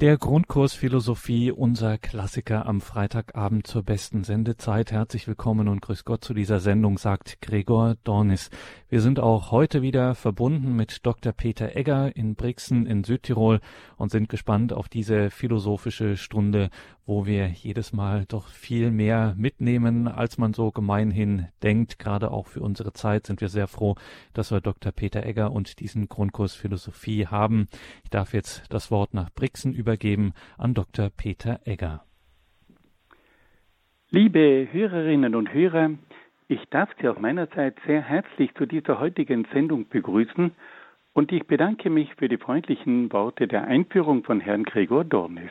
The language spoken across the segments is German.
Der Grundkurs Philosophie, unser Klassiker am Freitagabend zur besten Sendezeit. Herzlich willkommen und grüß Gott zu dieser Sendung, sagt Gregor Dornis. Wir sind auch heute wieder verbunden mit Dr. Peter Egger in Brixen in Südtirol und sind gespannt auf diese philosophische Stunde, wo wir jedes Mal doch viel mehr mitnehmen, als man so gemeinhin denkt. Gerade auch für unsere Zeit sind wir sehr froh, dass wir Dr. Peter Egger und diesen Grundkurs Philosophie haben. Ich darf jetzt das Wort nach Brixen übergeben an Dr. Peter Egger. Liebe Hörerinnen und Hörer, ich darf Sie auch meinerseits sehr herzlich zu dieser heutigen Sendung begrüßen und ich bedanke mich für die freundlichen Worte der Einführung von Herrn Gregor Dornis.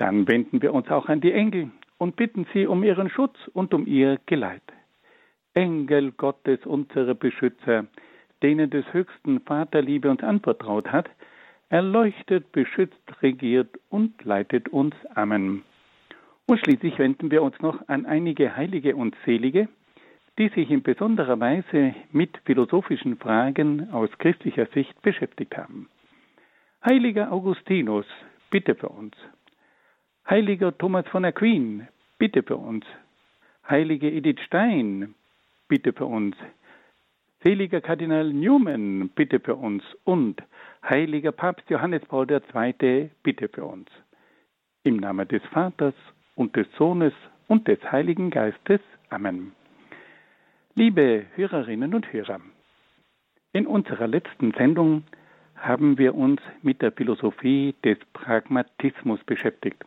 Dann wenden wir uns auch an die Engel und bitten sie um ihren Schutz und um ihr Geleit. Engel Gottes, unsere Beschützer, denen des höchsten Vaterliebe uns anvertraut hat, erleuchtet, beschützt, regiert und leitet uns. Amen. Und schließlich wenden wir uns noch an einige Heilige und Selige, die sich in besonderer Weise mit philosophischen Fragen aus christlicher Sicht beschäftigt haben. Heiliger Augustinus, bitte für uns. Heiliger Thomas von Aquin, bitte für uns. Heilige Edith Stein, bitte für uns. Seliger Kardinal Newman, bitte für uns. Und heiliger Papst Johannes Paul II, bitte für uns. Im Namen des Vaters und des Sohnes und des Heiligen Geistes. Amen. Liebe Hörerinnen und Hörer, in unserer letzten Sendung haben wir uns mit der Philosophie des Pragmatismus beschäftigt.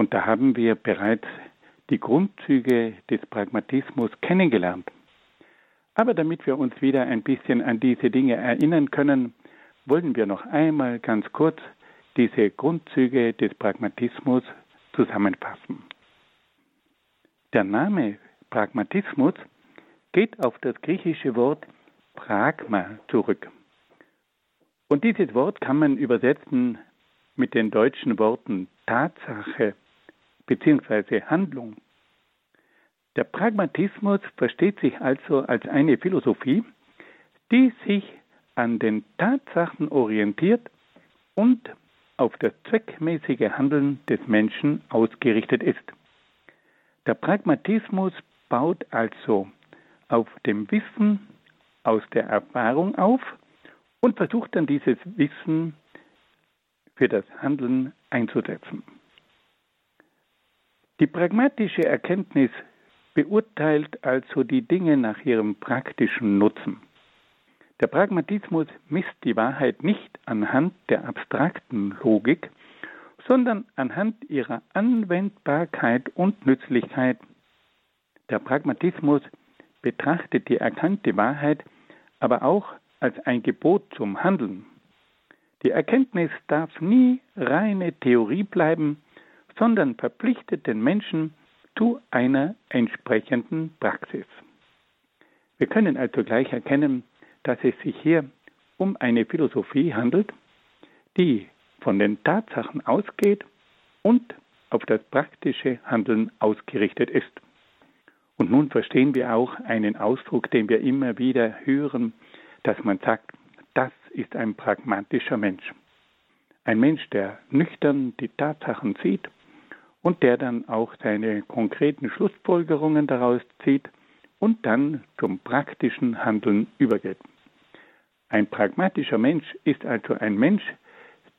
Und da haben wir bereits die Grundzüge des Pragmatismus kennengelernt. Aber damit wir uns wieder ein bisschen an diese Dinge erinnern können, wollen wir noch einmal ganz kurz diese Grundzüge des Pragmatismus zusammenfassen. Der Name Pragmatismus geht auf das griechische Wort Pragma zurück. Und dieses Wort kann man übersetzen mit den deutschen Worten Tatsache bzw. Handlung. Der Pragmatismus versteht sich also als eine Philosophie, die sich an den Tatsachen orientiert und auf das zweckmäßige Handeln des Menschen ausgerichtet ist. Der Pragmatismus baut also auf dem Wissen aus der Erfahrung auf und versucht dann dieses Wissen für das Handeln einzusetzen. Die pragmatische Erkenntnis beurteilt also die Dinge nach ihrem praktischen Nutzen. Der Pragmatismus misst die Wahrheit nicht anhand der abstrakten Logik, sondern anhand ihrer Anwendbarkeit und Nützlichkeit. Der Pragmatismus betrachtet die erkannte Wahrheit aber auch als ein Gebot zum Handeln. Die Erkenntnis darf nie reine Theorie bleiben, sondern verpflichtet den Menschen zu einer entsprechenden Praxis. Wir können also gleich erkennen, dass es sich hier um eine Philosophie handelt, die von den Tatsachen ausgeht und auf das praktische Handeln ausgerichtet ist. Und nun verstehen wir auch einen Ausdruck, den wir immer wieder hören, dass man sagt, das ist ein pragmatischer Mensch. Ein Mensch, der nüchtern die Tatsachen sieht und der dann auch seine konkreten Schlussfolgerungen daraus zieht und dann zum praktischen Handeln übergeht. Ein pragmatischer Mensch ist also ein Mensch,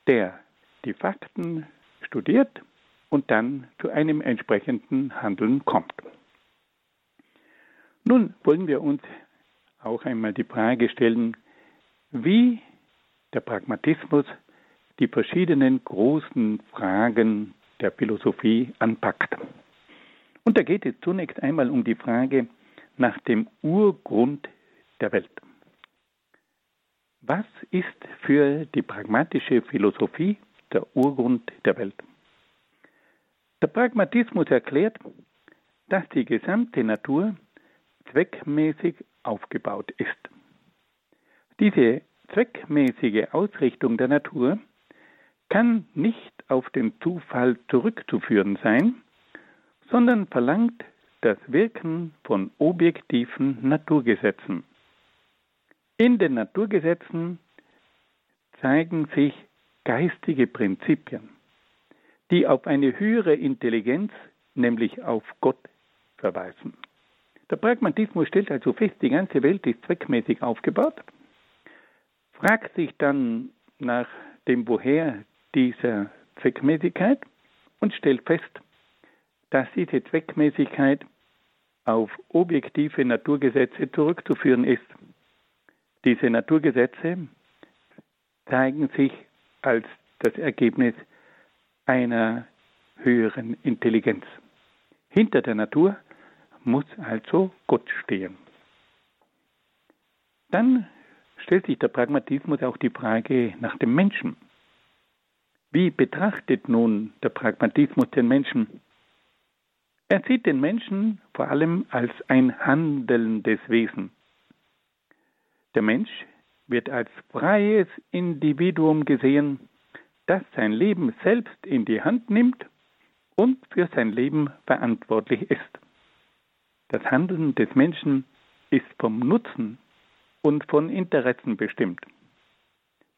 der die Fakten studiert und dann zu einem entsprechenden Handeln kommt. Nun wollen wir uns auch einmal die Frage stellen, wie der Pragmatismus die verschiedenen großen Fragen der Philosophie anpackt. Und da geht es zunächst einmal um die Frage nach dem Urgrund der Welt. Was ist für die pragmatische Philosophie der Urgrund der Welt? Der Pragmatismus erklärt, dass die gesamte Natur zweckmäßig aufgebaut ist. Diese zweckmäßige Ausrichtung der Natur kann nicht auf den Zufall zurückzuführen sein, sondern verlangt das Wirken von objektiven Naturgesetzen. In den Naturgesetzen zeigen sich geistige Prinzipien, die auf eine höhere Intelligenz, nämlich auf Gott, verweisen. Der Pragmatismus stellt also fest, die ganze Welt ist zweckmäßig aufgebaut, fragt sich dann nach dem Woher dieser Zweckmäßigkeit und stellt fest, dass diese Zweckmäßigkeit auf objektive Naturgesetze zurückzuführen ist. Diese Naturgesetze zeigen sich als das Ergebnis einer höheren Intelligenz. Hinter der Natur muss also Gott stehen. Dann stellt sich der Pragmatismus auch die Frage nach dem Menschen. Wie betrachtet nun der Pragmatismus den Menschen? Er sieht den Menschen vor allem als ein handelndes Wesen. Der Mensch wird als freies Individuum gesehen, das sein Leben selbst in die Hand nimmt und für sein Leben verantwortlich ist. Das Handeln des Menschen ist vom Nutzen und von Interessen bestimmt.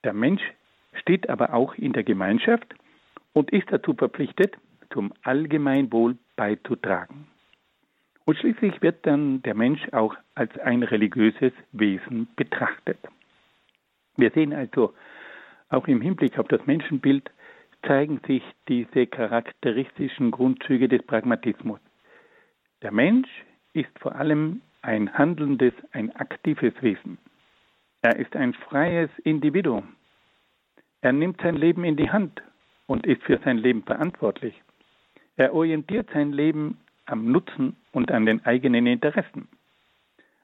Der Mensch steht aber auch in der Gemeinschaft und ist dazu verpflichtet, zum Allgemeinwohl beizutragen. Und schließlich wird dann der Mensch auch als ein religiöses Wesen betrachtet. Wir sehen also, auch im Hinblick auf das Menschenbild zeigen sich diese charakteristischen Grundzüge des Pragmatismus. Der Mensch ist vor allem ein handelndes, ein aktives Wesen. Er ist ein freies Individuum. Er nimmt sein Leben in die Hand und ist für sein Leben verantwortlich. Er orientiert sein Leben am Nutzen und an den eigenen Interessen.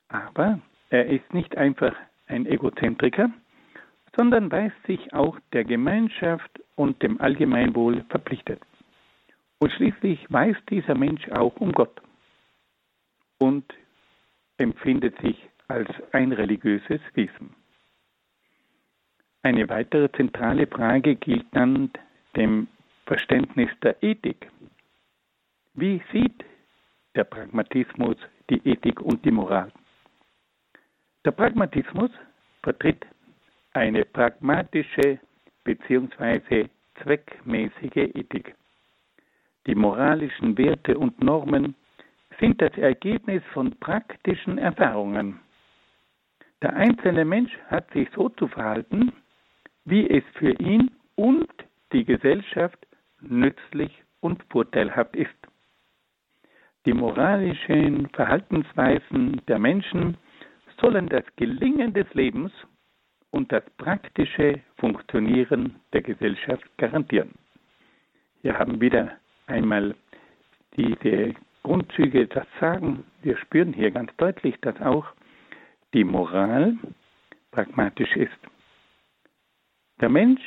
Aber er ist nicht einfach ein Egozentriker, sondern weiß sich auch der Gemeinschaft und dem Allgemeinwohl verpflichtet. Und schließlich weiß dieser Mensch auch um Gott und empfindet sich als ein religiöses Wesen. Eine weitere zentrale Frage gilt dann dem Verständnis der Ethik. Wie sieht der Pragmatismus die Ethik und die Moral? Der Pragmatismus vertritt eine pragmatische bzw. zweckmäßige Ethik. Die moralischen Werte und Normen sind das Ergebnis von praktischen Erfahrungen. Der einzelne Mensch hat sich so zu verhalten, wie es für ihn und die Gesellschaft nützlich und vorteilhaft ist. Die moralischen Verhaltensweisen der Menschen sollen das Gelingen des Lebens und das praktische Funktionieren der Gesellschaft garantieren. Wir haben wieder einmal diese Grundzüge das sagen. Wir spüren hier ganz deutlich, dass auch die Moral pragmatisch ist. Der Mensch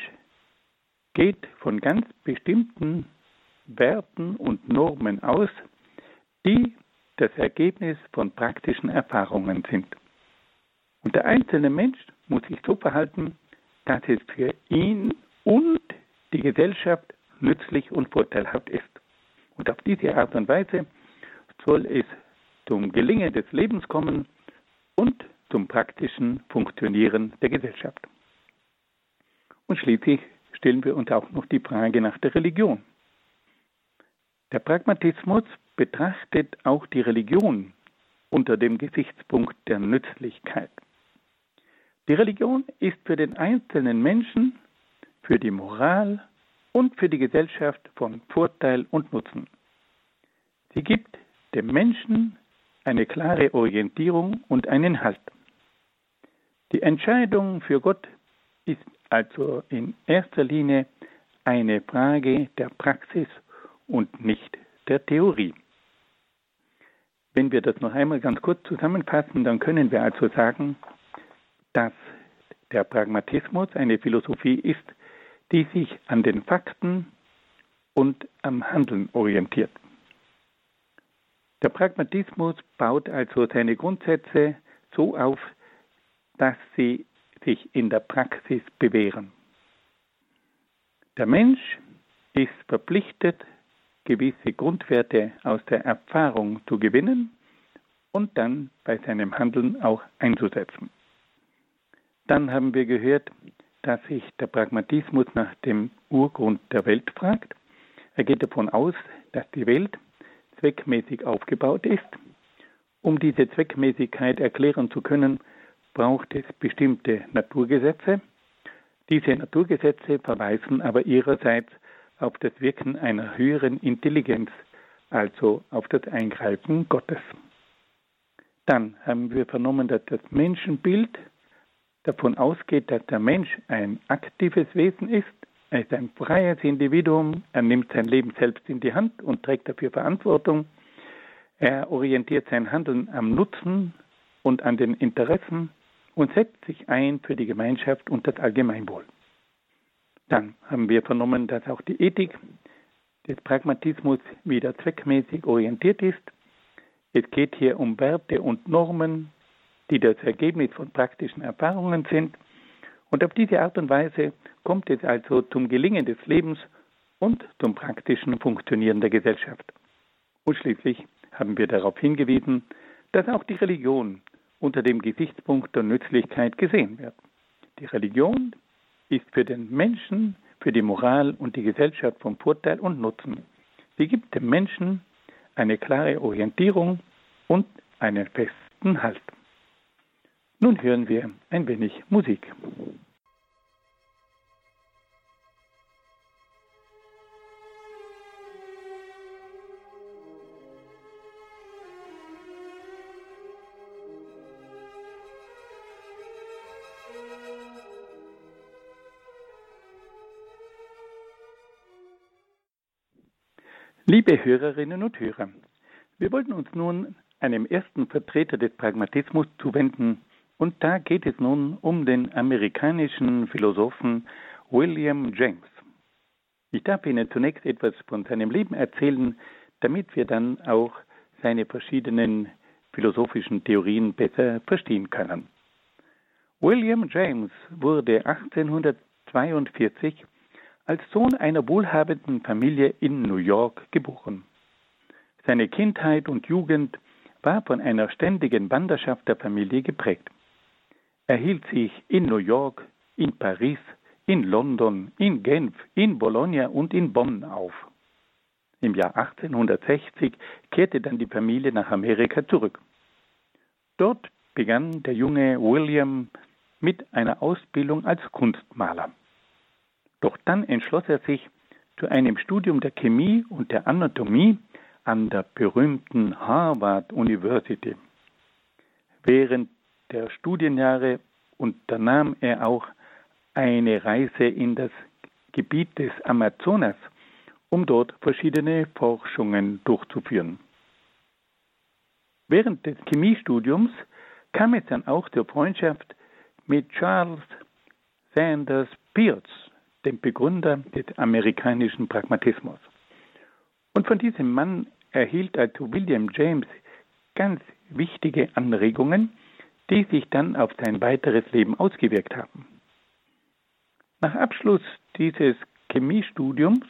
geht von ganz bestimmten Werten und Normen aus, die das Ergebnis von praktischen Erfahrungen sind. Und der einzelne Mensch muss sich so verhalten, dass es für ihn und die Gesellschaft nützlich und vorteilhaft ist. Und auf diese Art und Weise soll es zum Gelingen des Lebens kommen und zum praktischen Funktionieren der Gesellschaft. Und schließlich stellen wir uns auch noch die Frage nach der Religion. Der Pragmatismus betrachtet auch die Religion unter dem Gesichtspunkt der Nützlichkeit. Die Religion ist für den einzelnen Menschen, für die Moral und für die Gesellschaft von Vorteil und Nutzen. Sie gibt dem Menschen eine klare Orientierung und einen Halt. Die Entscheidung für Gott ist also in erster Linie eine Frage der Praxis und nicht der Theorie. Wenn wir das noch einmal ganz kurz zusammenfassen, dann können wir also sagen, dass der Pragmatismus eine Philosophie ist, die sich an den Fakten und am Handeln orientiert. Der Pragmatismus baut also seine Grundsätze so auf, dass sie sich in der Praxis bewähren. Der Mensch ist verpflichtet, gewisse Grundwerte aus der Erfahrung zu gewinnen und dann bei seinem Handeln auch einzusetzen. Dann haben wir gehört, dass sich der Pragmatismus nach dem Urgrund der Welt fragt. Er geht davon aus, dass die Welt zweckmäßig aufgebaut ist. Um diese Zweckmäßigkeit erklären zu können, braucht es bestimmte Naturgesetze. Diese Naturgesetze verweisen aber ihrerseits auf das Wirken einer höheren Intelligenz, also auf das Eingreifen Gottes. Dann haben wir vernommen, dass das Menschenbild davon ausgeht, dass der Mensch ein aktives Wesen ist, er ist ein freies Individuum, er nimmt sein Leben selbst in die Hand und trägt dafür Verantwortung. Er orientiert sein Handeln am Nutzen und an den Interessen und setzt sich ein für die Gemeinschaft und das Allgemeinwohl. Dann haben wir vernommen, dass auch die Ethik des Pragmatismus wieder zweckmäßig orientiert ist. Es geht hier um Werte und Normen, die das Ergebnis von praktischen Erfahrungen sind. Und auf diese Art und Weise kommt es also zum Gelingen des Lebens und zum praktischen Funktionieren der Gesellschaft. Und schließlich haben wir darauf hingewiesen, dass auch die Religion unter dem Gesichtspunkt der Nützlichkeit gesehen wird. Die Religion ist für den Menschen, für die Moral und die Gesellschaft von Vorteil und Nutzen. Sie gibt dem Menschen eine klare Orientierung und einen festen Halt. Nun hören wir ein wenig Musik. Liebe Hörerinnen und Hörer, wir wollten uns nun einem ersten Vertreter des Pragmatismus zuwenden, und da geht es nun um den amerikanischen Philosophen William James. Ich darf Ihnen zunächst etwas von seinem Leben erzählen, damit wir dann auch seine verschiedenen philosophischen Theorien besser verstehen können. William James wurde 1842 als Sohn einer wohlhabenden Familie in New York geboren. Seine Kindheit und Jugend war von einer ständigen Wanderschaft der Familie geprägt. Er hielt sich in New York, in Paris, in London, in Genf, in Bologna und in Bonn auf. Im Jahr 1860 kehrte dann die Familie nach Amerika zurück. Dort begann der junge William mit einer Ausbildung als Kunstmaler. Doch dann entschloss er sich zu einem Studium der Chemie und der Anatomie an der berühmten Harvard University. Während der Studienjahre unternahm er auch eine Reise in das Gebiet des Amazonas, um dort verschiedene Forschungen durchzuführen. Während des Chemiestudiums kam es dann auch zur Freundschaft mit Charles Sanders Peirce, dem Begründer des amerikanischen Pragmatismus. Und von diesem Mann erhielt also William James ganz wichtige Anregungen, die sich dann auf sein weiteres Leben ausgewirkt haben. Nach Abschluss dieses Chemiestudiums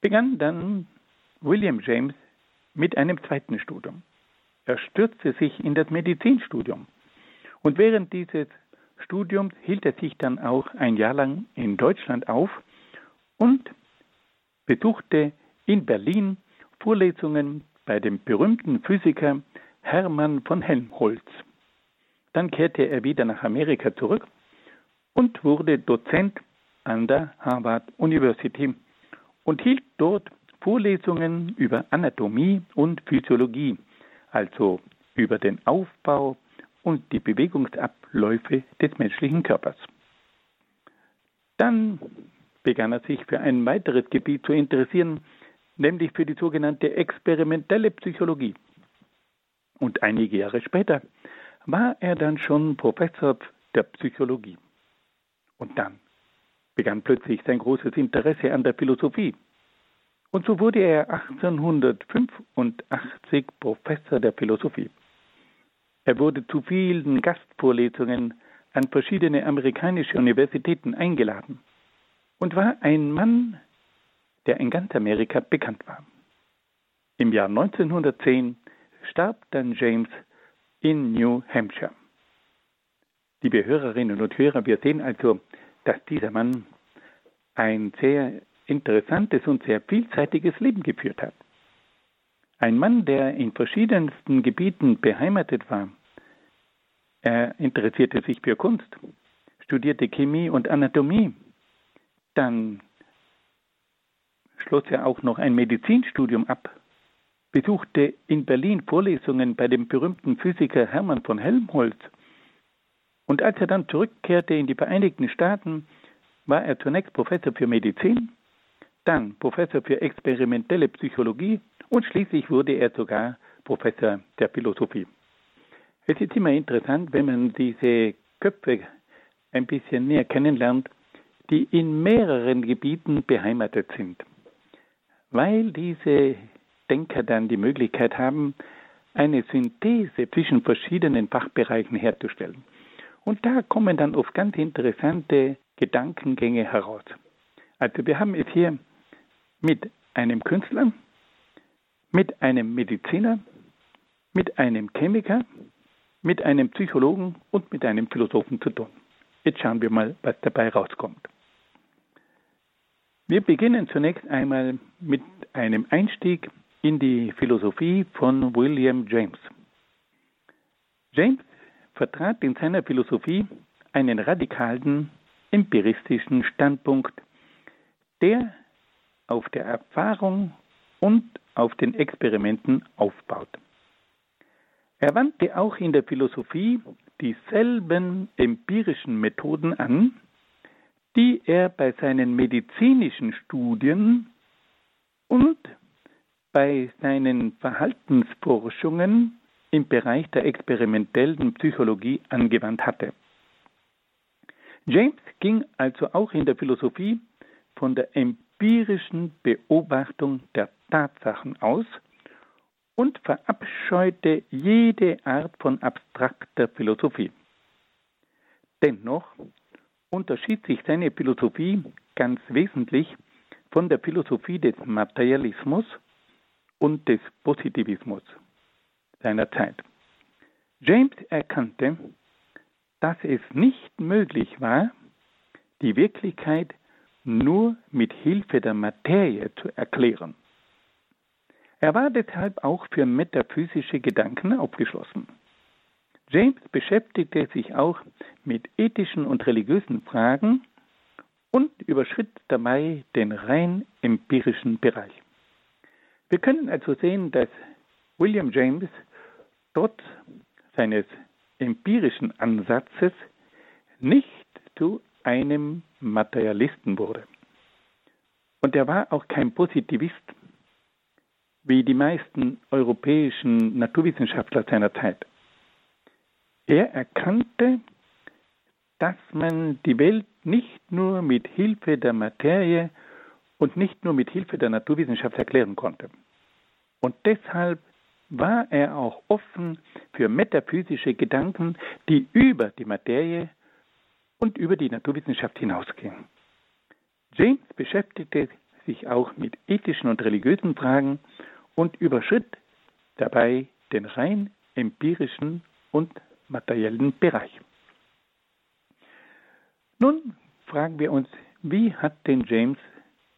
begann dann William James mit einem zweiten Studium. Er stürzte sich in das Medizinstudium. Und während dieses Studiums hielt er sich dann auch ein Jahr lang in Deutschland auf und besuchte in Berlin Vorlesungen bei dem berühmten Physiker Hermann von Helmholtz. Dann kehrte er wieder nach Amerika zurück und wurde Dozent an der Harvard University und hielt dort Vorlesungen über Anatomie und Physiologie, also über den Aufbau und die Bewegungsabläufe des menschlichen Körpers. Dann begann er sich für ein weiteres Gebiet zu interessieren, nämlich für die sogenannte experimentelle Psychologie. Und einige Jahre später war er dann schon Professor der Psychologie. Und dann begann plötzlich sein großes Interesse an der Philosophie. Und so wurde er 1885 Professor der Philosophie. Er wurde zu vielen Gastvorlesungen an verschiedene amerikanische Universitäten eingeladen und war ein Mann, der in ganz Amerika bekannt war. Im Jahr 1910 starb dann James in New Hampshire. Liebe Hörerinnen und Hörer, wir sehen also, dass dieser Mann ein sehr interessantes und sehr vielseitiges Leben geführt hat. Ein Mann, der in verschiedensten Gebieten beheimatet war, er interessierte sich für Kunst, studierte Chemie und Anatomie. Dann schloss er auch noch ein Medizinstudium ab, besuchte in Berlin Vorlesungen bei dem berühmten Physiker Hermann von Helmholtz. Und als er dann zurückkehrte in die Vereinigten Staaten, war er zunächst Professor für Medizin, dann Professor für experimentelle Psychologie und schließlich wurde er sogar Professor der Philosophie. Es ist immer interessant, wenn man diese Köpfe ein bisschen näher kennenlernt, die in mehreren Gebieten beheimatet sind, weil diese Denker dann die Möglichkeit haben, eine Synthese zwischen verschiedenen Fachbereichen herzustellen. Und da kommen dann oft ganz interessante Gedankengänge heraus. Also wir haben es hier mit einem Künstler, mit einem Mediziner, mit einem Chemiker, mit einem Psychologen und mit einem Philosophen zu tun. Jetzt schauen wir mal, was dabei rauskommt. Wir beginnen zunächst einmal mit einem Einstieg in die Philosophie von William James. James vertrat in seiner Philosophie einen radikalen empiristischen Standpunkt, der auf der Erfahrung und auf den Experimenten aufbaut. Er wandte auch in der Philosophie dieselben empirischen Methoden an, die er bei seinen medizinischen Studien und bei seinen Verhaltensforschungen im Bereich der experimentellen Psychologie angewandt hatte. James ging also auch in der Philosophie von der empirischen Beobachtung der Tatsachen aus und verabscheute jede Art von abstrakter Philosophie. Dennoch unterschied sich seine Philosophie ganz wesentlich von der Philosophie des Materialismus und des Positivismus seiner Zeit. James erkannte, dass es nicht möglich war, die Wirklichkeit nur mit Hilfe der Materie zu erklären. Er war deshalb auch für metaphysische Gedanken aufgeschlossen. James beschäftigte sich auch mit ethischen und religiösen Fragen und überschritt dabei den rein empirischen Bereich. Wir können also sehen, dass William James trotz seines empirischen Ansatzes nicht zu einem Materialisten wurde. Und er war auch kein Positivist, wie die meisten europäischen Naturwissenschaftler seiner Zeit. Er erkannte, dass man die Welt nicht nur mit Hilfe der Materie und nicht nur mit Hilfe der Naturwissenschaft erklären konnte. Und deshalb war er auch offen für metaphysische Gedanken, die über die Materie und über die Naturwissenschaft hinausgingen. James beschäftigte sich auch mit ethischen und religiösen Fragen und überschritt dabei den rein empirischen und materiellen Bereich. Nun fragen wir uns, wie hat denn James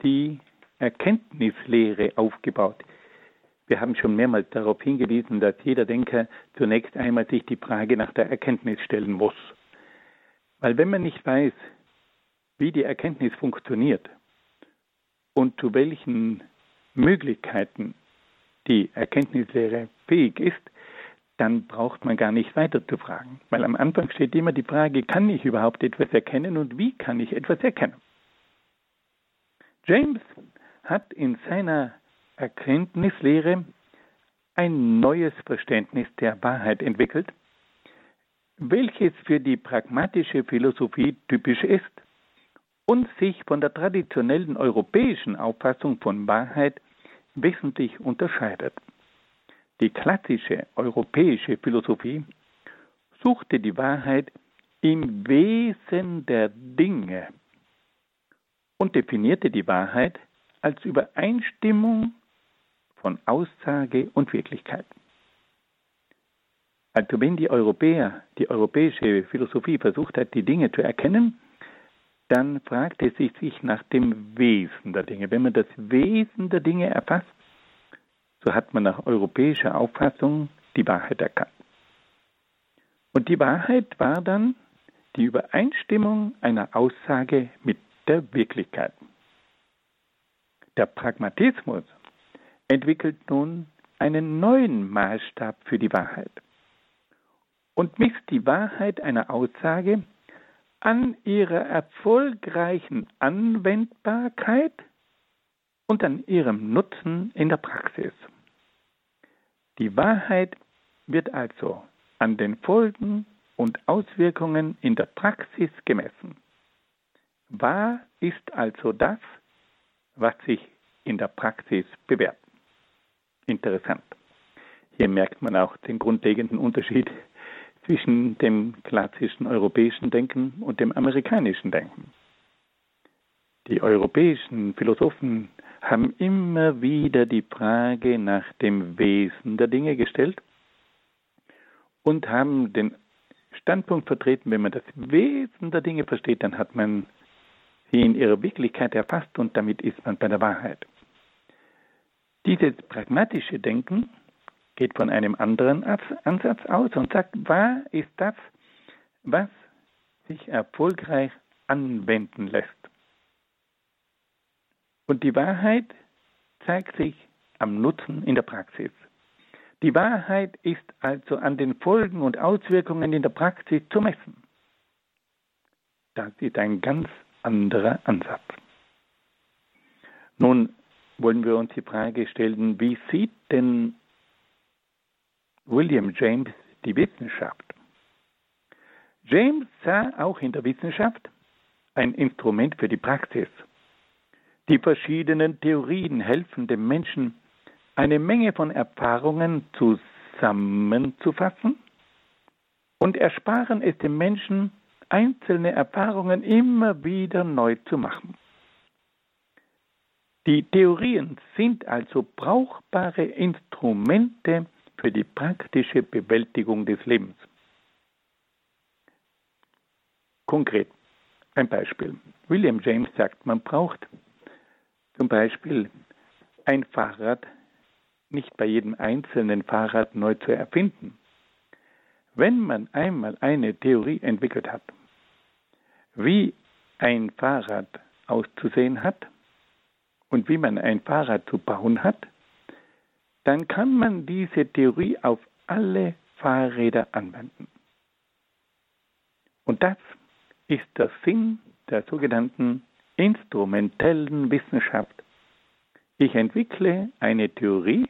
die Erkenntnislehre aufgebaut? Wir haben schon mehrmals darauf hingewiesen, dass jeder Denker zunächst einmal sich die Frage nach der Erkenntnis stellen muss. Weil wenn man nicht weiß, wie die Erkenntnis funktioniert und zu welchen Möglichkeiten die Erkenntnislehre fähig ist, dann braucht man gar nicht weiter zu fragen. Weil am Anfang steht immer die Frage, kann ich überhaupt etwas erkennen und wie kann ich etwas erkennen? James hat in seiner Erkenntnislehre ein neues Verständnis der Wahrheit entwickelt, welches für die pragmatische Philosophie typisch ist und sich von der traditionellen europäischen Auffassung von Wahrheit wesentlich unterscheidet. Die klassische europäische Philosophie suchte die Wahrheit im Wesen der Dinge und definierte die Wahrheit als Übereinstimmung von Aussage und Wirklichkeit. Also wenn die Europäer, die europäische Philosophie versucht hat, die Dinge zu erkennen, dann fragte sie sich nach dem Wesen der Dinge. Wenn man das Wesen der Dinge erfasst, so hat man nach europäischer Auffassung die Wahrheit erkannt. Und die Wahrheit war dann die Übereinstimmung einer Aussage mit der Wirklichkeit. Der Pragmatismus entwickelt nun einen neuen Maßstab für die Wahrheit und misst die Wahrheit einer Aussage an ihrer erfolgreichen Anwendbarkeit und an ihrem Nutzen in der Praxis. Die Wahrheit wird also an den Folgen und Auswirkungen in der Praxis gemessen. Wahr ist also das, was sich in der Praxis bewährt. Interessant. Hier merkt man auch den grundlegenden Unterschied zwischen dem klassischen europäischen Denken und dem amerikanischen Denken. Die europäischen Philosophen haben immer wieder die Frage nach dem Wesen der Dinge gestellt und haben den Standpunkt vertreten, wenn man das Wesen der Dinge versteht, dann hat man sie in ihrer Wirklichkeit erfasst und damit ist man bei der Wahrheit. Dieses pragmatische Denken geht von einem anderen Ansatz aus und sagt, wahr ist das, was sich erfolgreich anwenden lässt. Und die Wahrheit zeigt sich am Nutzen in der Praxis. Die Wahrheit ist also an den Folgen und Auswirkungen in der Praxis zu messen. Das ist ein ganz anderer Ansatz. Nun wollen wir uns die Frage stellen, wie sieht denn William James die Wissenschaft. James sah auch in der Wissenschaft ein Instrument für die Praxis. Die verschiedenen Theorien helfen dem Menschen, eine Menge von Erfahrungen zusammenzufassen und ersparen es dem Menschen, einzelne Erfahrungen immer wieder neu zu machen. Die Theorien sind also brauchbare Instrumente für die praktische Bewältigung des Lebens. Konkret ein Beispiel. William James sagt, man braucht zum Beispiel ein Fahrrad nicht bei jedem einzelnen Fahrrad neu zu erfinden. Wenn man einmal eine Theorie entwickelt hat, wie ein Fahrrad auszusehen hat und wie man ein Fahrrad zu bauen hat, dann kann man diese Theorie auf alle Fahrräder anwenden. Und das ist der Sinn der sogenannten instrumentellen Wissenschaft. Ich entwickle eine Theorie,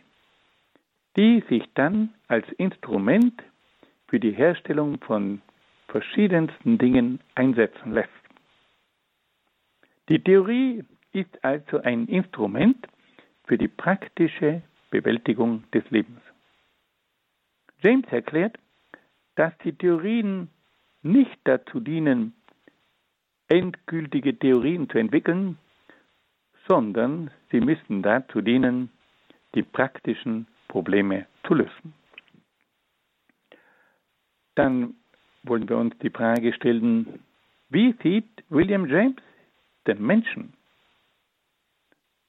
die sich dann als Instrument für die Herstellung von verschiedensten Dingen einsetzen lässt. Die Theorie ist also ein Instrument für die praktische Bewältigung des Lebens. James erklärt, dass die Theorien nicht dazu dienen, endgültige Theorien zu entwickeln, sondern sie müssen dazu dienen, die praktischen Probleme zu lösen. Dann wollen wir uns die Frage stellen, wie sieht William James den Menschen?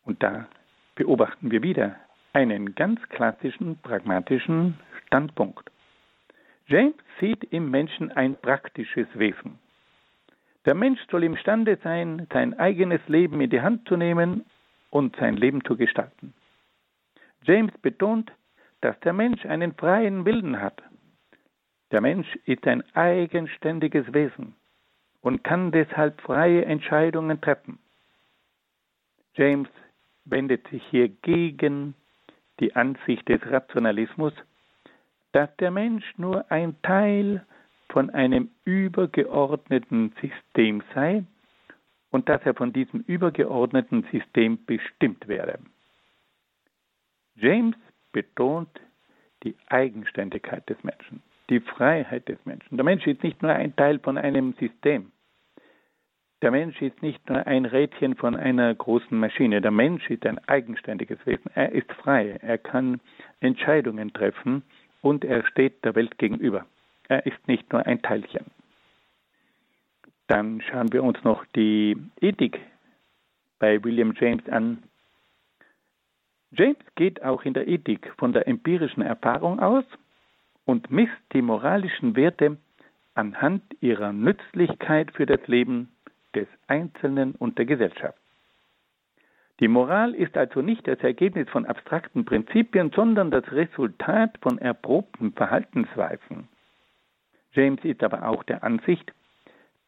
Und da beobachten wir wieder einen ganz klassischen, pragmatischen Standpunkt. James sieht im Menschen ein praktisches Wesen. Der Mensch soll imstande sein, sein eigenes Leben in die Hand zu nehmen und sein Leben zu gestalten. James betont, dass der Mensch einen freien Willen hat. Der Mensch ist ein eigenständiges Wesen und kann deshalb freie Entscheidungen treffen. James wendet sich hier gegen die Ansicht des Rationalismus, dass der Mensch nur ein Teil von einem übergeordneten System sei und dass er von diesem übergeordneten System bestimmt werde. James betont die Eigenständigkeit des Menschen, die Freiheit des Menschen. Der Mensch ist nicht nur ein Teil von einem System. Der Mensch ist nicht nur ein Rädchen von einer großen Maschine. Der Mensch ist ein eigenständiges Wesen. Er ist frei. Er kann Entscheidungen treffen und er steht der Welt gegenüber. Er ist nicht nur ein Teilchen. Dann schauen wir uns noch die Ethik bei William James an. James geht auch in der Ethik von der empirischen Erfahrung aus und misst die moralischen Werte anhand ihrer Nützlichkeit für das Leben des Einzelnen und der Gesellschaft. Die Moral ist also nicht das Ergebnis von abstrakten Prinzipien, sondern das Resultat von erprobten Verhaltensweisen. James ist aber auch der Ansicht,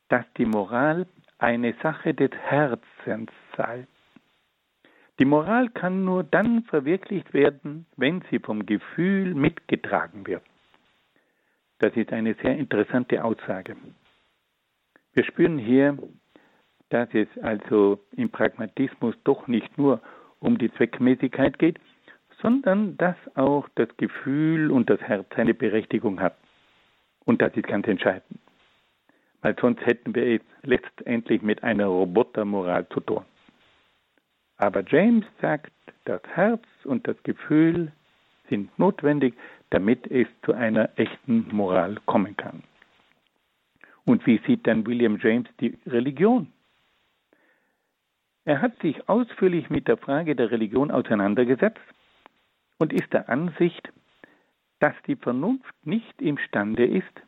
dass die Moral eine Sache des Herzens sei. Die Moral kann nur dann verwirklicht werden, wenn sie vom Gefühl mitgetragen wird. Das ist eine sehr interessante Aussage. Wir spüren hier, dass es also im Pragmatismus doch nicht nur um die Zweckmäßigkeit geht, sondern dass auch das Gefühl und das Herz eine Berechtigung hat. Und das ist ganz entscheidend. Weil sonst hätten wir es letztendlich mit einer Robotermoral zu tun. Aber James sagt, das Herz und das Gefühl sind notwendig, damit es zu einer echten Moral kommen kann. Und wie sieht dann William James die Religion? Er hat sich ausführlich mit der Frage der Religion auseinandergesetzt und ist der Ansicht, dass die Vernunft nicht imstande ist,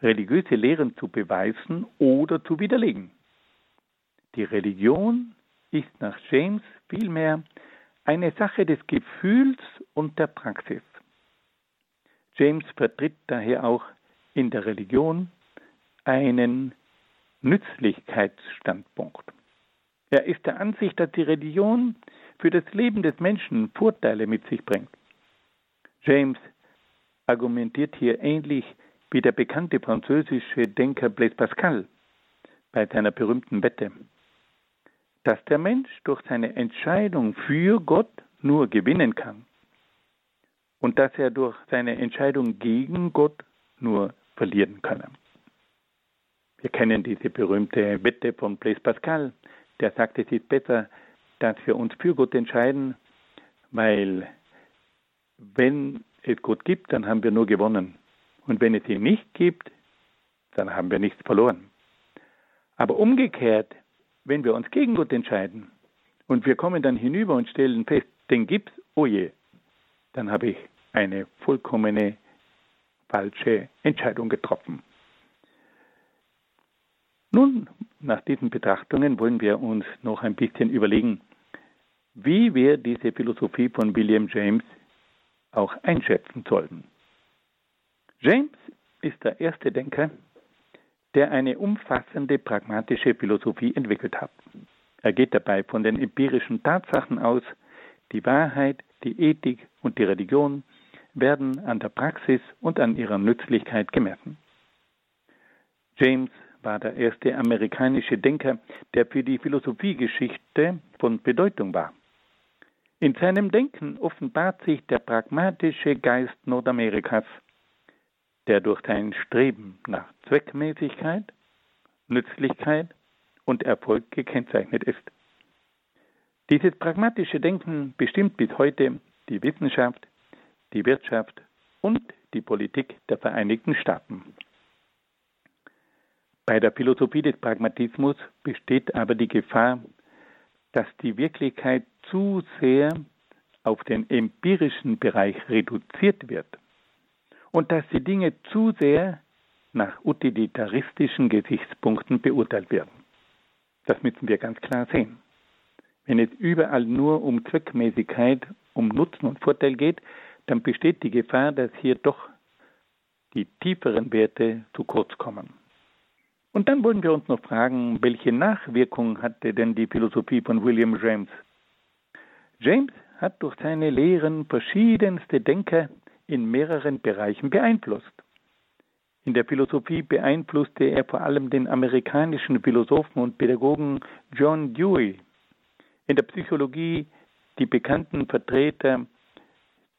religiöse Lehren zu beweisen oder zu widerlegen. Die Religion ist nach James vielmehr eine Sache des Gefühls und der Praxis. James vertritt daher auch in der Religion einen Nützlichkeitsstandpunkt. Er ist der Ansicht, dass die Religion für das Leben des Menschen Vorteile mit sich bringt. James argumentiert hier ähnlich wie der bekannte französische Denker Blaise Pascal bei seiner berühmten Wette, dass der Mensch durch seine Entscheidung für Gott nur gewinnen kann und dass er durch seine Entscheidung gegen Gott nur verlieren könne. Wir kennen diese berühmte Wette von Blaise Pascal, der sagt, es ist besser, dass wir uns für Gott entscheiden, weil wenn es Gott gibt, dann haben wir nur gewonnen. Und wenn es ihn nicht gibt, dann haben wir nichts verloren. Aber umgekehrt, wenn wir uns gegen Gott entscheiden und wir kommen dann hinüber und stellen fest, den gibt's, oh je, dann habe ich eine vollkommene falsche Entscheidung getroffen. Nun, nach diesen Betrachtungen wollen wir uns noch ein bisschen überlegen, wie wir diese Philosophie von William James auch einschätzen sollten. James ist der erste Denker, der eine umfassende pragmatische Philosophie entwickelt hat. Er geht dabei von den empirischen Tatsachen aus, die Wahrheit, die Ethik und die Religion werden an der Praxis und an ihrer Nützlichkeit gemessen. James war der erste amerikanische Denker, der für die Philosophiegeschichte von Bedeutung war. In seinem Denken offenbart sich der pragmatische Geist Nordamerikas, der durch sein Streben nach Zweckmäßigkeit, Nützlichkeit und Erfolg gekennzeichnet ist. Dieses pragmatische Denken bestimmt bis heute die Wissenschaft, die Wirtschaft und die Politik der Vereinigten Staaten. Bei der Philosophie des Pragmatismus besteht aber die Gefahr, dass die Wirklichkeit zu sehr auf den empirischen Bereich reduziert wird und dass die Dinge zu sehr nach utilitaristischen Gesichtspunkten beurteilt werden. Das müssen wir ganz klar sehen. Wenn es überall nur um Zweckmäßigkeit, um Nutzen und Vorteil geht, dann besteht die Gefahr, dass hier doch die tieferen Werte zu kurz kommen. Und dann wollen wir uns noch fragen, welche Nachwirkung hatte denn die Philosophie von William James? James hat durch seine Lehren verschiedenste Denker in mehreren Bereichen beeinflusst. In der Philosophie beeinflusste er vor allem den amerikanischen Philosophen und Pädagogen John Dewey. In der Psychologie die bekannten Vertreter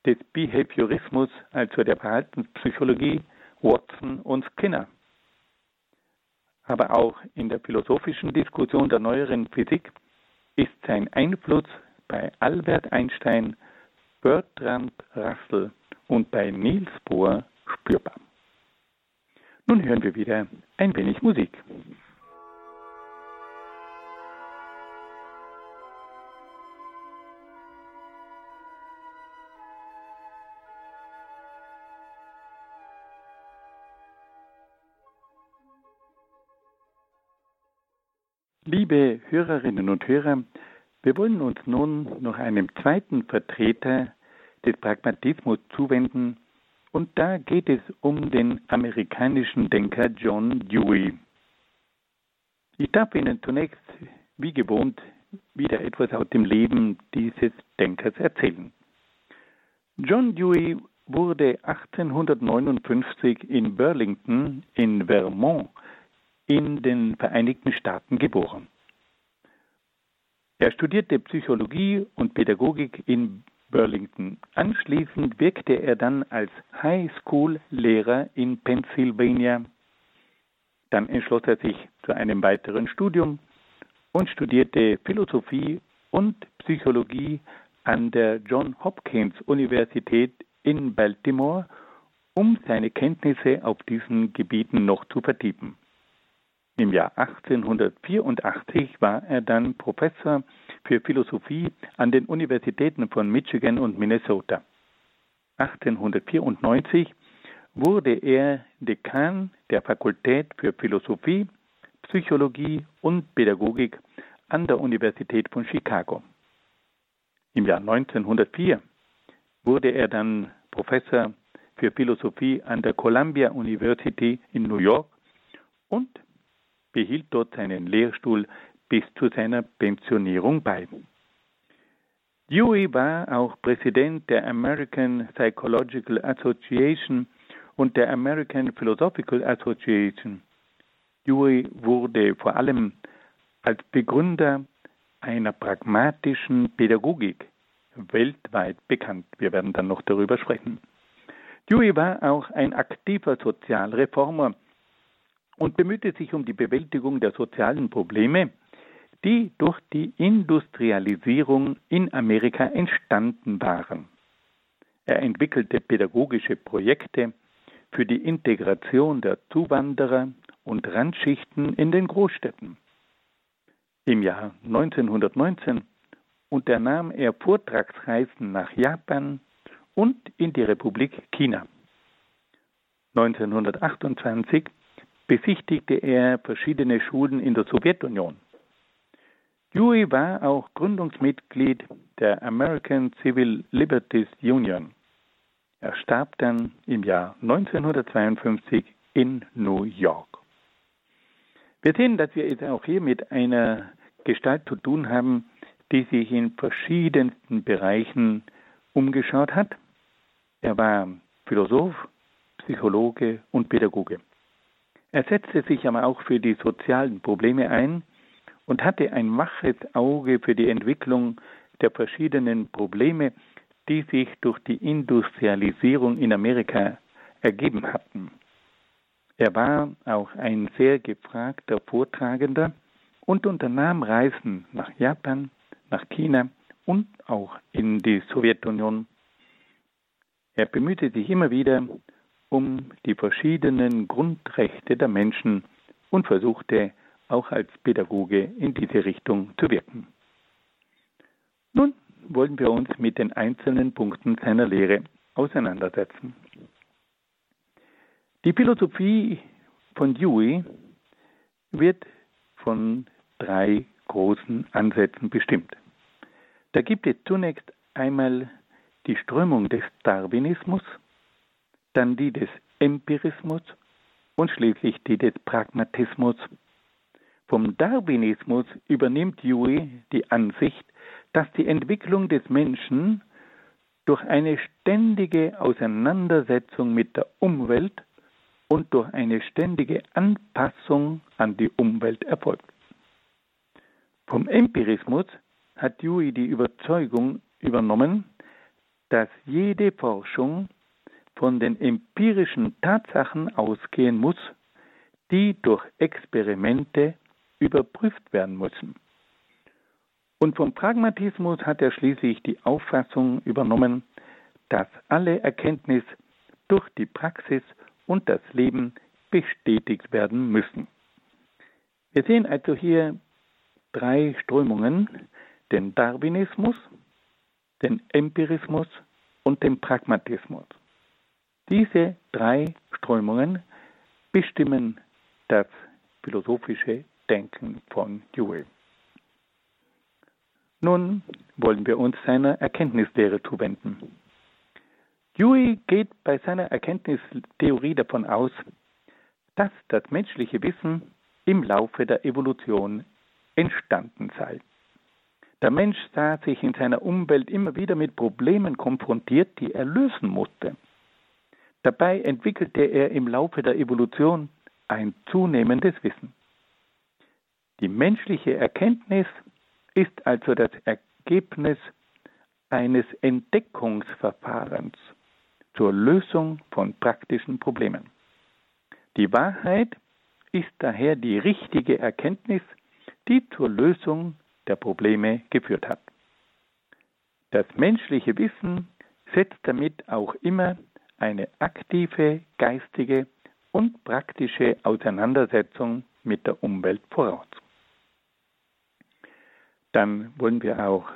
des Behaviorismus, also der Verhaltenspsychologie, Watson und Skinner aber auch in der philosophischen Diskussion der neueren Physik ist sein Einfluss bei Albert Einstein, Bertrand Russell und bei Niels Bohr spürbar. Nun hören wir wieder ein wenig Musik. Liebe Hörerinnen und Hörer, wir wollen uns nun noch einem zweiten Vertreter des Pragmatismus zuwenden, und da geht es um den amerikanischen Denker John Dewey. Ich darf Ihnen zunächst, wie gewohnt, wieder etwas aus dem Leben dieses Denkers erzählen. John Dewey wurde 1859 in Burlington in Vermont in den Vereinigten Staaten geboren. Er studierte Psychologie und Pädagogik in Burlington. Anschließend wirkte er dann als High-School-Lehrer in Pennsylvania. Dann entschloss er sich zu einem weiteren Studium und studierte Philosophie und Psychologie an der John Hopkins Universität in Baltimore, um seine Kenntnisse auf diesen Gebieten noch zu vertiefen. Im Jahr 1884 war er dann Professor für Philosophie an den Universitäten von Michigan und Minnesota. 1894 wurde er Dekan der Fakultät für Philosophie, Psychologie und Pädagogik an der Universität von Chicago. Im Jahr 1904 wurde er dann Professor für Philosophie an der Columbia University in New York und behielt dort seinen Lehrstuhl bis zu seiner Pensionierung bei. Dewey war auch Präsident der American Psychological Association und der American Philosophical Association. Dewey wurde vor allem als Begründer einer pragmatischen Pädagogik weltweit bekannt. Wir werden dann noch darüber sprechen. Dewey war auch ein aktiver Sozialreformer und bemühte sich um die Bewältigung der sozialen Probleme, die durch die Industrialisierung in Amerika entstanden waren. Er entwickelte pädagogische Projekte für die Integration der Zuwanderer und Randschichten in den Großstädten. Im Jahr 1919 unternahm er Vortragsreisen nach Japan und in die Republik China. 1928 besichtigte er verschiedene Schulen in der Sowjetunion. Dewey war auch Gründungsmitglied der American Civil Liberties Union. Er starb dann im Jahr 1952 in New York. Wir sehen, dass wir es auch hier mit einer Gestalt zu tun haben, die sich in verschiedensten Bereichen umgeschaut hat. Er war Philosoph, Psychologe und Pädagoge. Er setzte sich aber auch für die sozialen Probleme ein und hatte ein waches Auge für die Entwicklung der verschiedenen Probleme, die sich durch die Industrialisierung in Amerika ergeben hatten. Er war auch ein sehr gefragter Vortragender und unternahm Reisen nach Japan, nach China und auch in die Sowjetunion. Er bemühte sich immer wieder um die verschiedenen Grundrechte der Menschen und versuchte auch als Pädagoge in diese Richtung zu wirken. Nun wollen wir uns mit den einzelnen Punkten seiner Lehre auseinandersetzen. Die Philosophie von Dewey wird von drei großen Ansätzen bestimmt. Da gibt es zunächst einmal die Strömung des Darwinismus, dann die des Empirismus und schließlich die des Pragmatismus. Vom Darwinismus übernimmt Dewey die Ansicht, dass die Entwicklung des Menschen durch eine ständige Auseinandersetzung mit der Umwelt und durch eine ständige Anpassung an die Umwelt erfolgt. Vom Empirismus hat Dewey die Überzeugung übernommen, dass jede Forschung von den empirischen Tatsachen ausgehen muss, die durch Experimente überprüft werden müssen. Und vom Pragmatismus hat er schließlich die Auffassung übernommen, dass alle Erkenntnis durch die Praxis und das Leben bestätigt werden müssen. Wir sehen also hier drei Strömungen, den Darwinismus, den Empirismus und den Pragmatismus. Diese drei Strömungen bestimmen das philosophische Denken von Dewey. Nun wollen wir uns seiner Erkenntnislehre zuwenden. Dewey geht bei seiner Erkenntnistheorie davon aus, dass das menschliche Wissen im Laufe der Evolution entstanden sei. Der Mensch sah sich in seiner Umwelt immer wieder mit Problemen konfrontiert, die er lösen musste. Dabei entwickelte er im Laufe der Evolution ein zunehmendes Wissen. Die menschliche Erkenntnis ist also das Ergebnis eines Entdeckungsverfahrens zur Lösung von praktischen Problemen. Die Wahrheit ist daher die richtige Erkenntnis, die zur Lösung der Probleme geführt hat. Das menschliche Wissen setzt damit auch immer eine aktive geistige und praktische Auseinandersetzung mit der Umwelt voraus. Dann wollen wir auch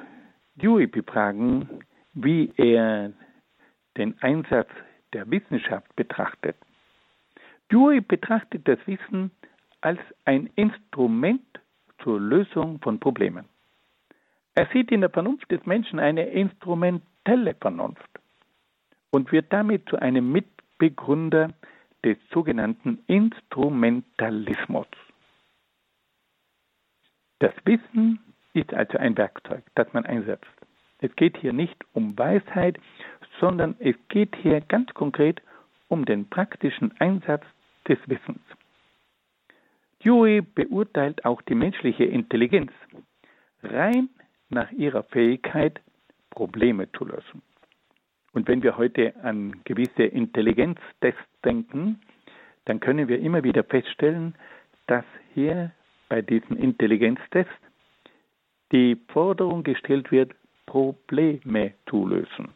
Dewey befragen, wie er den Einsatz der Wissenschaft betrachtet. Dewey betrachtet das Wissen als ein Instrument zur Lösung von Problemen. Er sieht in der Vernunft des Menschen eine instrumentelle Vernunft und wird damit zu einem Mitbegründer des sogenannten Instrumentalismus. Das Wissen ist also ein Werkzeug, das man einsetzt. Es geht hier nicht um Weisheit, sondern es geht hier ganz konkret um den praktischen Einsatz des Wissens. Dewey beurteilt auch die menschliche Intelligenz rein nach ihrer Fähigkeit, Probleme zu lösen. Und wenn wir heute an gewisse Intelligenztests denken, dann können wir immer wieder feststellen, dass hier bei diesen Intelligenztests die Forderung gestellt wird, Probleme zu lösen.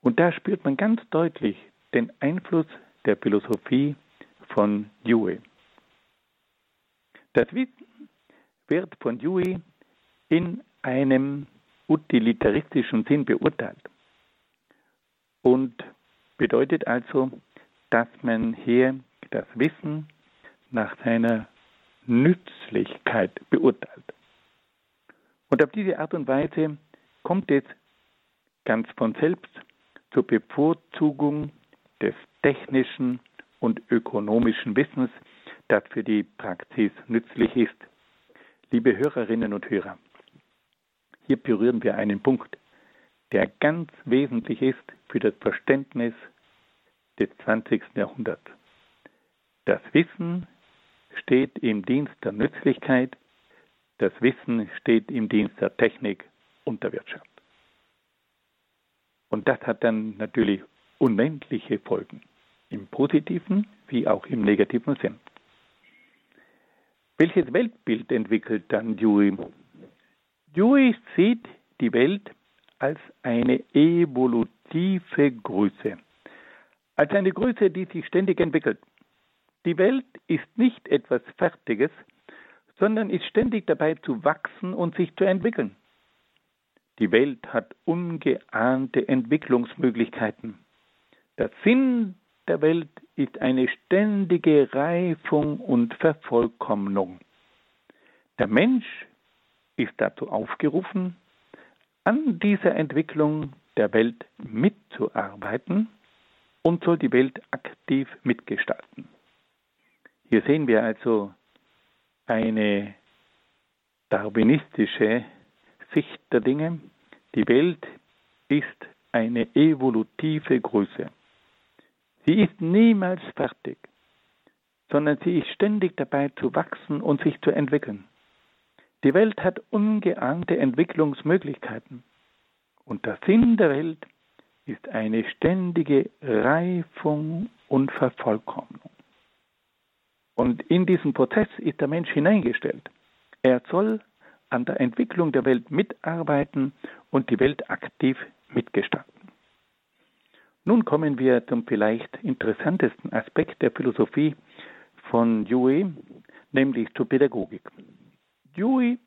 Und da spürt man ganz deutlich den Einfluss der Philosophie von Dewey. Das Wissen wird von Dewey in einem utilitaristischen Sinn beurteilt und bedeutet also, dass man hier das Wissen nach seiner Nützlichkeit beurteilt. Und auf diese Art und Weise kommt es ganz von selbst zur Bevorzugung des technischen und ökonomischen Wissens, das für die Praxis nützlich ist. Liebe Hörerinnen und Hörer, hier berühren wir einen Punkt, der ganz wesentlich ist für das Verständnis des 20. Jahrhunderts. Das Wissen steht im Dienst der Nützlichkeit, das Wissen steht im Dienst der Technik und der Wirtschaft. Und das hat dann natürlich unendliche Folgen, im positiven wie auch im negativen Sinn. Welches Weltbild entwickelt dann Dewey? Dewey sieht die Welt als eine evolutive Größe, als eine Größe, die sich ständig entwickelt. Die Welt ist nicht etwas Fertiges, sondern ist ständig dabei zu wachsen und sich zu entwickeln. Die Welt hat ungeahnte Entwicklungsmöglichkeiten. Der Sinn der Welt ist eine ständige Reifung und Vervollkommnung. Der Mensch ist dazu aufgerufen, an dieser Entwicklung der Welt mitzuarbeiten und soll die Welt aktiv mitgestalten. Hier sehen wir also eine darwinistische Sicht der Dinge. Die Welt ist eine evolutive Größe. Sie ist niemals fertig, sondern sie ist ständig dabei zu wachsen und sich zu entwickeln. Die Welt hat ungeahnte Entwicklungsmöglichkeiten. Und der Sinn der Welt ist eine ständige Reifung und Vervollkommnung. Und in diesen Prozess ist der Mensch hineingestellt. Er soll an der Entwicklung der Welt mitarbeiten und die Welt aktiv mitgestalten. Nun kommen wir zum vielleicht interessantesten Aspekt der Philosophie von Dewey, nämlich zur Pädagogik. Dewey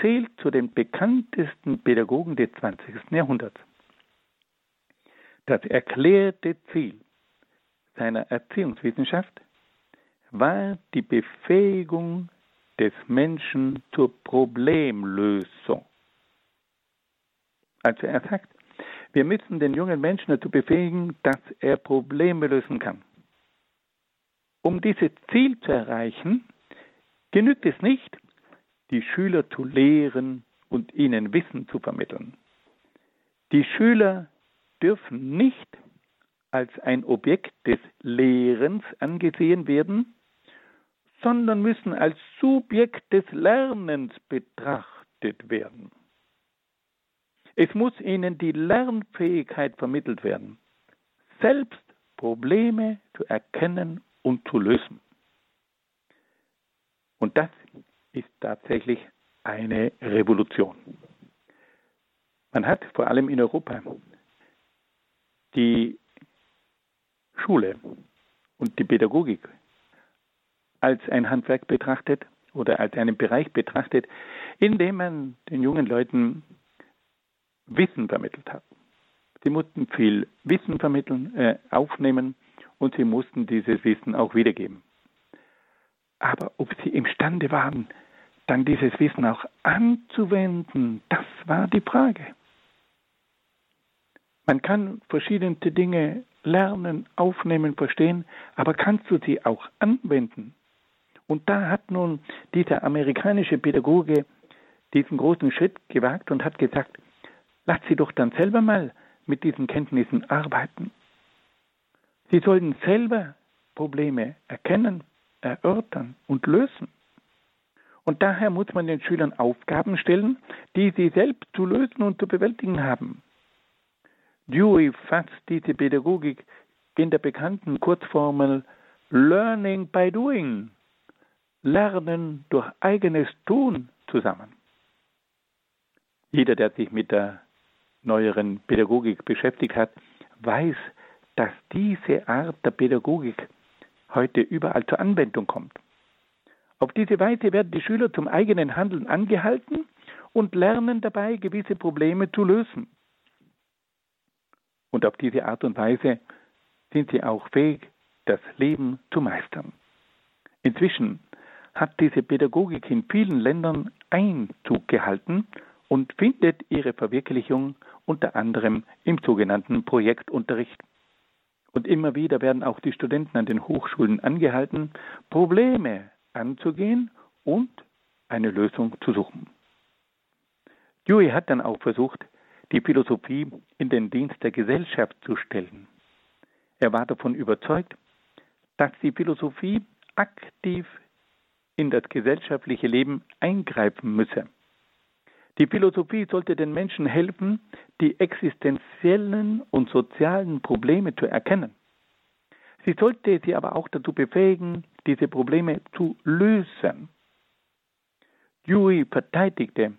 zählt zu den bekanntesten Pädagogen des 20. Jahrhunderts. Das erklärte Ziel seiner Erziehungswissenschaft war die Befähigung des Menschen zur Problemlösung. Also er sagt, wir müssen den jungen Menschen dazu befähigen, dass er Probleme lösen kann. Um dieses Ziel zu erreichen, genügt es nicht, die Schüler zu lehren und ihnen Wissen zu vermitteln. Die Schüler dürfen nicht als ein Objekt des Lehrens angesehen werden, sondern müssen als Subjekt des Lernens betrachtet werden. Es muss ihnen die Lernfähigkeit vermittelt werden, selbst Probleme zu erkennen und zu lösen. Und das ist tatsächlich eine Revolution. Man hat vor allem in Europa die Schule und die Pädagogik als ein Handwerk betrachtet oder als einen Bereich betrachtet, in dem man den jungen Leuten Wissen vermittelt hat. Sie mussten viel Wissen vermitteln, äh, aufnehmen und sie mussten dieses Wissen auch wiedergeben. Aber ob sie imstande waren, dann dieses Wissen auch anzuwenden, das war die Frage. Man kann verschiedene Dinge lernen, aufnehmen, verstehen, aber kannst du sie auch anwenden? Und da hat nun dieser amerikanische Pädagoge diesen großen Schritt gewagt und hat gesagt, lass sie doch dann selber mal mit diesen Kenntnissen arbeiten. Sie sollten selber Probleme erkennen, erörtern und lösen. Und daher muss man den Schülern Aufgaben stellen, die sie selbst zu lösen und zu bewältigen haben. Dewey fasst diese Pädagogik in der bekannten Kurzformel Learning by Doing, Lernen durch eigenes Tun zusammen. Jeder, der sich mit der neueren Pädagogik beschäftigt hat, weiß, dass diese Art der Pädagogik heute überall zur Anwendung kommt. Auf diese Weise werden die Schüler zum eigenen Handeln angehalten und lernen dabei, gewisse Probleme zu lösen. Und auf diese Art und Weise sind sie auch fähig, das Leben zu meistern. Inzwischen hat diese Pädagogik in vielen Ländern Einzug gehalten und findet ihre Verwirklichung unter anderem im sogenannten Projektunterricht. Und immer wieder werden auch die Studenten an den Hochschulen angehalten, Probleme anzugehen und eine Lösung zu suchen. Dewey hat dann auch versucht, die Philosophie in den Dienst der Gesellschaft zu stellen. Er war davon überzeugt, dass die Philosophie aktiv in das gesellschaftliche Leben eingreifen müsse. Die Philosophie sollte den Menschen helfen, die existenziellen und sozialen Probleme zu erkennen. Sie sollte sie aber auch dazu befähigen, diese Probleme zu lösen. Dewey verteidigte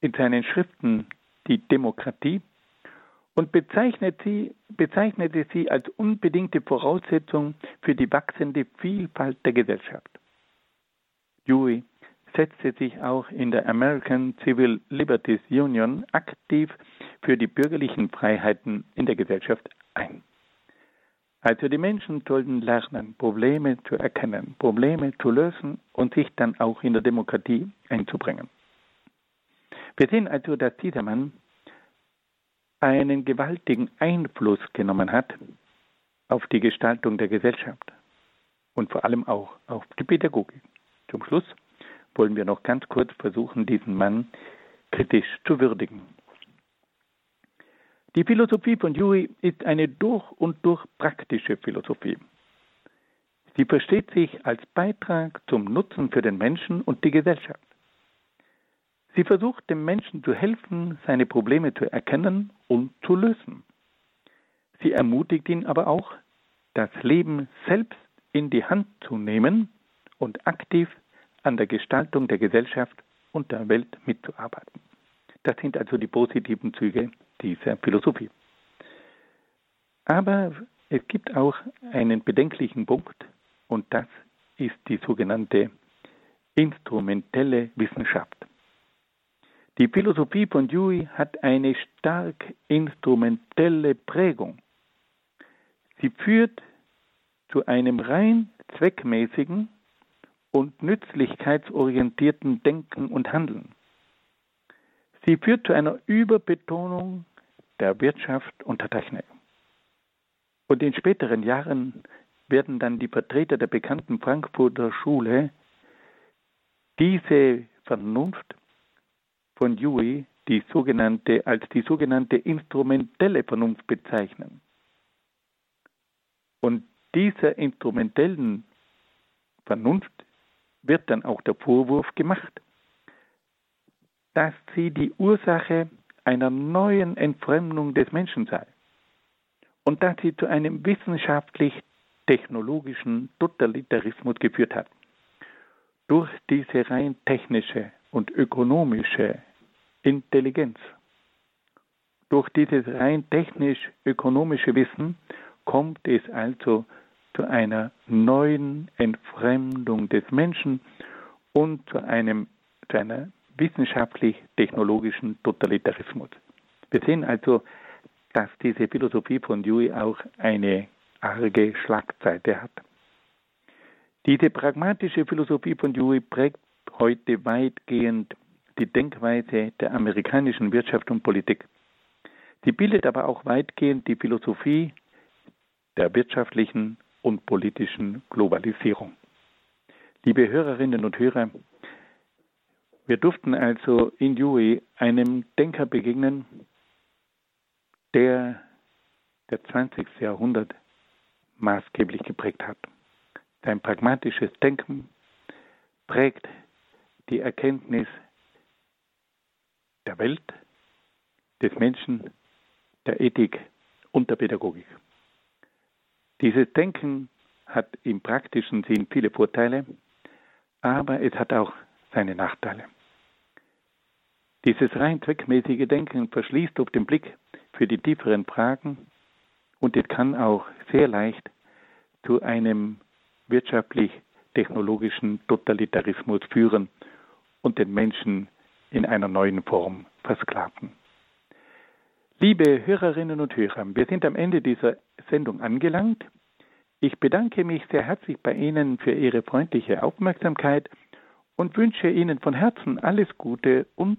in seinen Schriften die Demokratie und bezeichnet sie, bezeichnete sie als unbedingte Voraussetzung für die wachsende Vielfalt der Gesellschaft. Dewey setzte sich auch in der American Civil Liberties Union aktiv für die bürgerlichen Freiheiten in der Gesellschaft ein. Also die Menschen sollten lernen, Probleme zu erkennen, Probleme zu lösen und sich dann auch in der Demokratie einzubringen. Wir sehen also, dass dieser Mann einen gewaltigen Einfluss genommen hat auf die Gestaltung der Gesellschaft und vor allem auch auf die Pädagogik. Zum Schluss wollen wir noch ganz kurz versuchen, diesen Mann kritisch zu würdigen. Die Philosophie von Dewey ist eine durch und durch praktische Philosophie. Sie versteht sich als Beitrag zum Nutzen für den Menschen und die Gesellschaft. Sie versucht dem Menschen zu helfen, seine Probleme zu erkennen und zu lösen. Sie ermutigt ihn aber auch, das Leben selbst in die Hand zu nehmen und aktiv an der Gestaltung der Gesellschaft und der Welt mitzuarbeiten. Das sind also die positiven Züge dieser Philosophie. Aber es gibt auch einen bedenklichen Punkt und das ist die sogenannte instrumentelle Wissenschaft. Die Philosophie von Dewey hat eine stark instrumentelle Prägung. Sie führt zu einem rein zweckmäßigen und nützlichkeitsorientierten Denken und Handeln. Sie führt zu einer Überbetonung der Wirtschaft und der Technik. Und in späteren Jahren werden dann die Vertreter der bekannten Frankfurter Schule diese Vernunft von Dewey die sogenannte, als die sogenannte instrumentelle Vernunft bezeichnen. Und dieser instrumentellen Vernunft wird dann auch der Vorwurf gemacht, dass sie die Ursache einer neuen Entfremdung des Menschen sei und dass sie zu einem wissenschaftlich-technologischen Totalitarismus geführt hat. Durch diese rein technische und ökonomische Intelligenz, durch dieses rein technisch-ökonomische Wissen kommt es also zu einer neuen Entfremdung des Menschen und zu, einem, zu einer wissenschaftlich-technologischen Totalitarismus. Wir sehen also, dass diese Philosophie von Dewey auch eine arge Schlagzeite hat. Diese pragmatische Philosophie von Dewey prägt heute weitgehend die Denkweise der amerikanischen Wirtschaft und Politik. Sie bildet aber auch weitgehend die Philosophie der wirtschaftlichen und politischen Globalisierung. Liebe Hörerinnen und Hörer, wir durften also in Dewey einem Denker begegnen, der der 20. Jahrhundert maßgeblich geprägt hat. Sein pragmatisches Denken prägt die Erkenntnis der Welt, des Menschen, der Ethik und der Pädagogik. Dieses Denken hat im praktischen Sinn viele Vorteile, aber es hat auch seine Nachteile. Dieses rein zweckmäßige Denken verschließt oft den Blick für die tieferen Fragen und es kann auch sehr leicht zu einem wirtschaftlich-technologischen Totalitarismus führen und den Menschen in einer neuen Form versklaven. Liebe Hörerinnen und Hörer, wir sind am Ende dieser Sendung angelangt. Ich bedanke mich sehr herzlich bei Ihnen für Ihre freundliche Aufmerksamkeit und wünsche Ihnen von Herzen alles Gute und